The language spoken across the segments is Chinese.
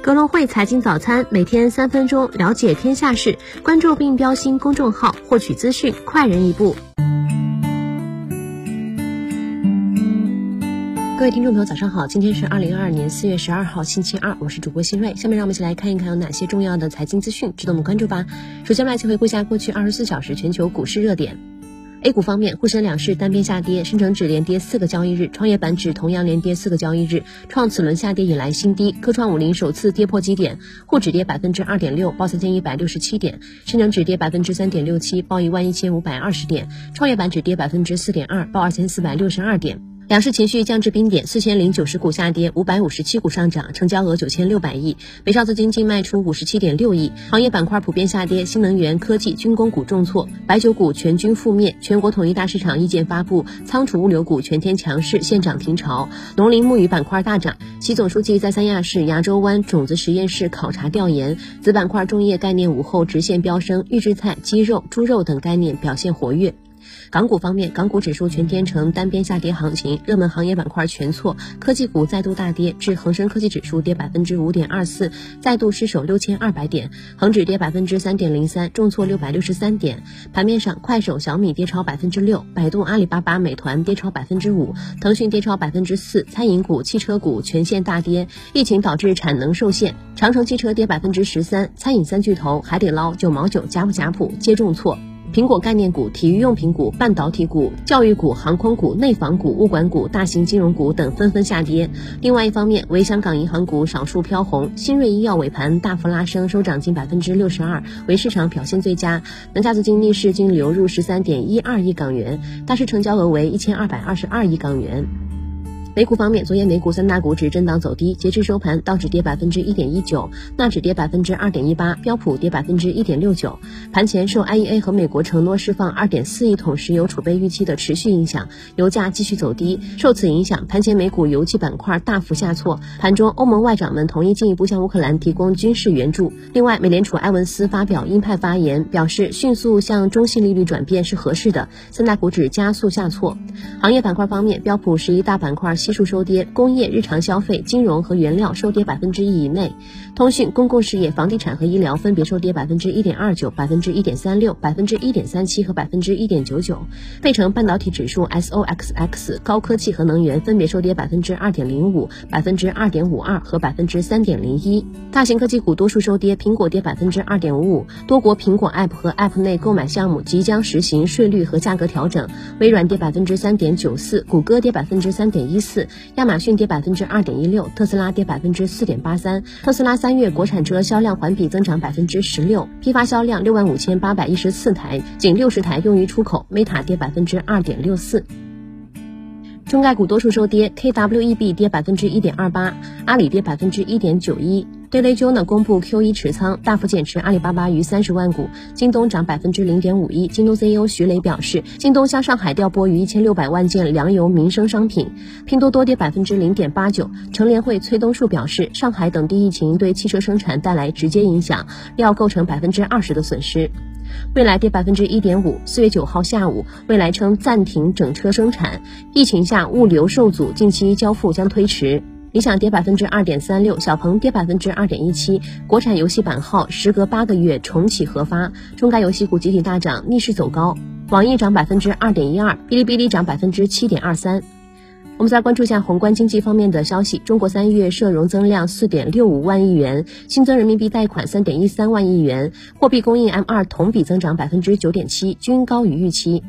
格隆汇财经早餐，每天三分钟了解天下事，关注并标新公众号，获取资讯快人一步。各位听众朋友，早上好，今天是二零二二年四月十二号，星期二，我是主播新锐。下面让我们一起来看一看有哪些重要的财经资讯值得我们关注吧。首先，我们来一起回顾一下过去二十四小时全球股市热点。A 股方面，沪深两市单边下跌，深成指连跌四个交易日，创业板指同样连跌四个交易日，创此轮下跌以来新低。科创五零首次跌破基点，沪指跌百分之二点六，报三千一百六十七点；深成指跌百分之三点六七，报一万一千五百二十点；创业板指跌百分之四点二，报二千四百六十二点。两市情绪降至冰点，四千零九十股下跌，五百五十七股上涨，成交额九千六百亿。北上资金净卖出五十七点六亿。行业板块普遍下跌，新能源、科技、军工股重挫，白酒股全军覆灭。全国统一大市场意见发布，仓储物流股全天强势，现涨停潮。农林牧渔板块大涨。习总书记在三亚市牙州湾种子实验室考察调研，子板块种业概念午后直线飙升，预制菜、鸡肉、猪肉等概念表现活跃。港股方面，港股指数全天呈单边下跌行情，热门行业板块全挫，科技股再度大跌，至恒生科技指数跌百分之五点二四，再度失守六千二百点，恒指跌百分之三点零三，重挫六百六十三点。盘面上，快手、小米跌超百分之六，百度、阿里巴巴、美团跌超百分之五，腾讯跌超百分之四，餐饮股、汽车股全线大跌，疫情导致产能受限，长城汽车跌百分之十三，餐饮三巨头海底捞、九毛九、呷哺呷哺皆重挫。苹果概念股、体育用品股、半导体股、教育股、航空股、内房股、物管股、大型金融股等纷纷下跌。另外一方面，为香港银行股少数飘红，新锐医药尾盘大幅拉升，收涨近百分之六十二，为市场表现最佳。南下资金逆势净流入十三点一二亿港元，大市成交额为一千二百二十二亿港元。美股方面，昨夜美股三大股指震荡走低，截至收盘，道指跌百分之一点一九，纳指跌百分之二点一八，标普跌百分之一点六九。盘前受 IEA 和美国承诺释放二点四亿桶石油储备预期的持续影响，油价继续走低。受此影响，盘前美股油气板块大幅下挫。盘中，欧盟外长们同意进一步向乌克兰提供军事援助。另外，美联储埃文斯发表鹰派发言，表示迅速向中性利率转变是合适的。三大股指加速下挫。行业板块方面，标普十一大板块。悉数收跌，工业、日常消费、金融和原料收跌百分之一以内，通讯、公共事业、房地产和医疗分别收跌百分之一点二九、百分之一点三六、百分之一点三七和百分之一点九九。费城半导体指数 SOXX 高科技和能源分别收跌百分之二点零五、百分之二点五二和百分之三点零一。大型科技股多数收跌，苹果跌百分之二点五五，多国苹果 App 和 App 内购买项目即将实行税率和价格调整。微软跌百分之三点九四，谷歌跌百分之三点一四。四，亚马逊跌百分之二点一六，特斯拉跌百分之四点八三。特斯拉三月国产车销量环比增长百分之十六，批发销量六万五千八百一十四台，仅六十台用于出口。Meta 跌百分之二点六四。中概股多数收跌，KWEB 跌百分之一点二八，阿里跌百分之一点九一。Daily Journal 公布 Q1 持仓大幅减持阿里巴巴逾三十万股，京东涨百分之零点五一。京东 CEO 徐雷表示，京东向上海调拨逾一千六百万件粮油民生商品。拼多多跌百分之零点八九。成联会崔东树表示，上海等地疫情对汽车生产带来直接影响，料构成百分之二十的损失。未来跌百分之一点五。四月九号下午，未来称暂停整车生产，疫情下物流受阻，近期交付将推迟。理想跌百分之二点三六，小鹏跌百分之二点一七。国产游戏版号时隔八个月重启核发，中概游戏股集体大涨，逆势走高。网易涨百分之二点一二，哔哩哔哩涨百分之七点二三。我们再关注一下宏观经济方面的消息：中国三月社融增量四点六五万亿元，新增人民币贷款三点一三万亿元，货币供应 M 二同比增长百分之九点七，均高于预期。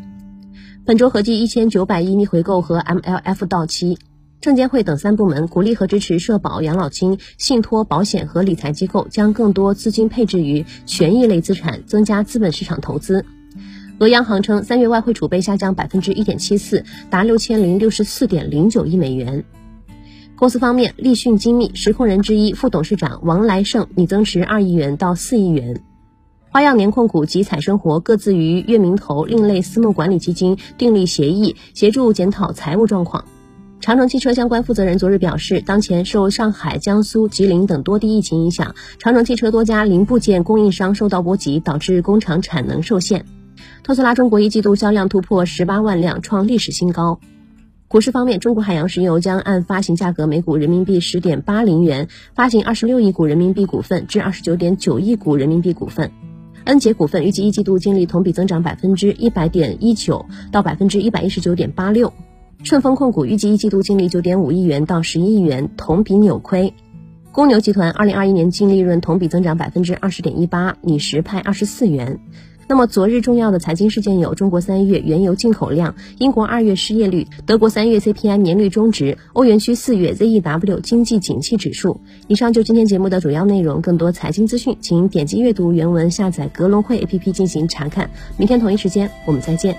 本周合计一千九百亿逆回购和 MLF 到期。证监会等三部门鼓励和支持社保、养老金、信托、保险和理财机构将更多资金配置于权益类资产，增加资本市场投资。俄央行称，三月外汇储备下降百分之一点七四，达六千零六十四点零九亿美元。公司方面，立讯精密实控人之一副董事长王来胜拟增持二亿元到四亿元。花样年控股及彩生活各自与月明投另类私募管理基金订立协议，协助检讨财务状况。长城汽车相关负责人昨日表示，当前受上海、江苏、吉林等多地疫情影响，长城汽车多家零部件供应商受到波及，导致工厂产能受限。特斯拉中国一季度销量突破十八万辆，创历史新高。股市方面，中国海洋石油将按发行价格每股人民币十点八零元发行二十六亿股人民币股份至二十九点九亿股人民币股份。恩捷股份预计一季度净利同比增长百分之一百点一九到百分之一百一十九点八六。顺丰控股预计一季度净利九点五亿元到十一亿元，同比扭亏。公牛集团二零二一年净利润同比增长百分之二十点一八，拟实派二十四元。那么昨日重要的财经事件有：中国三月原油进口量、英国二月失业率、德国三月 CPI 年率中值、欧元区四月 ZEW 经济景气指数。以上就今天节目的主要内容。更多财经资讯，请点击阅读原文，下载格隆汇 APP 进行查看。明天同一时间我们再见。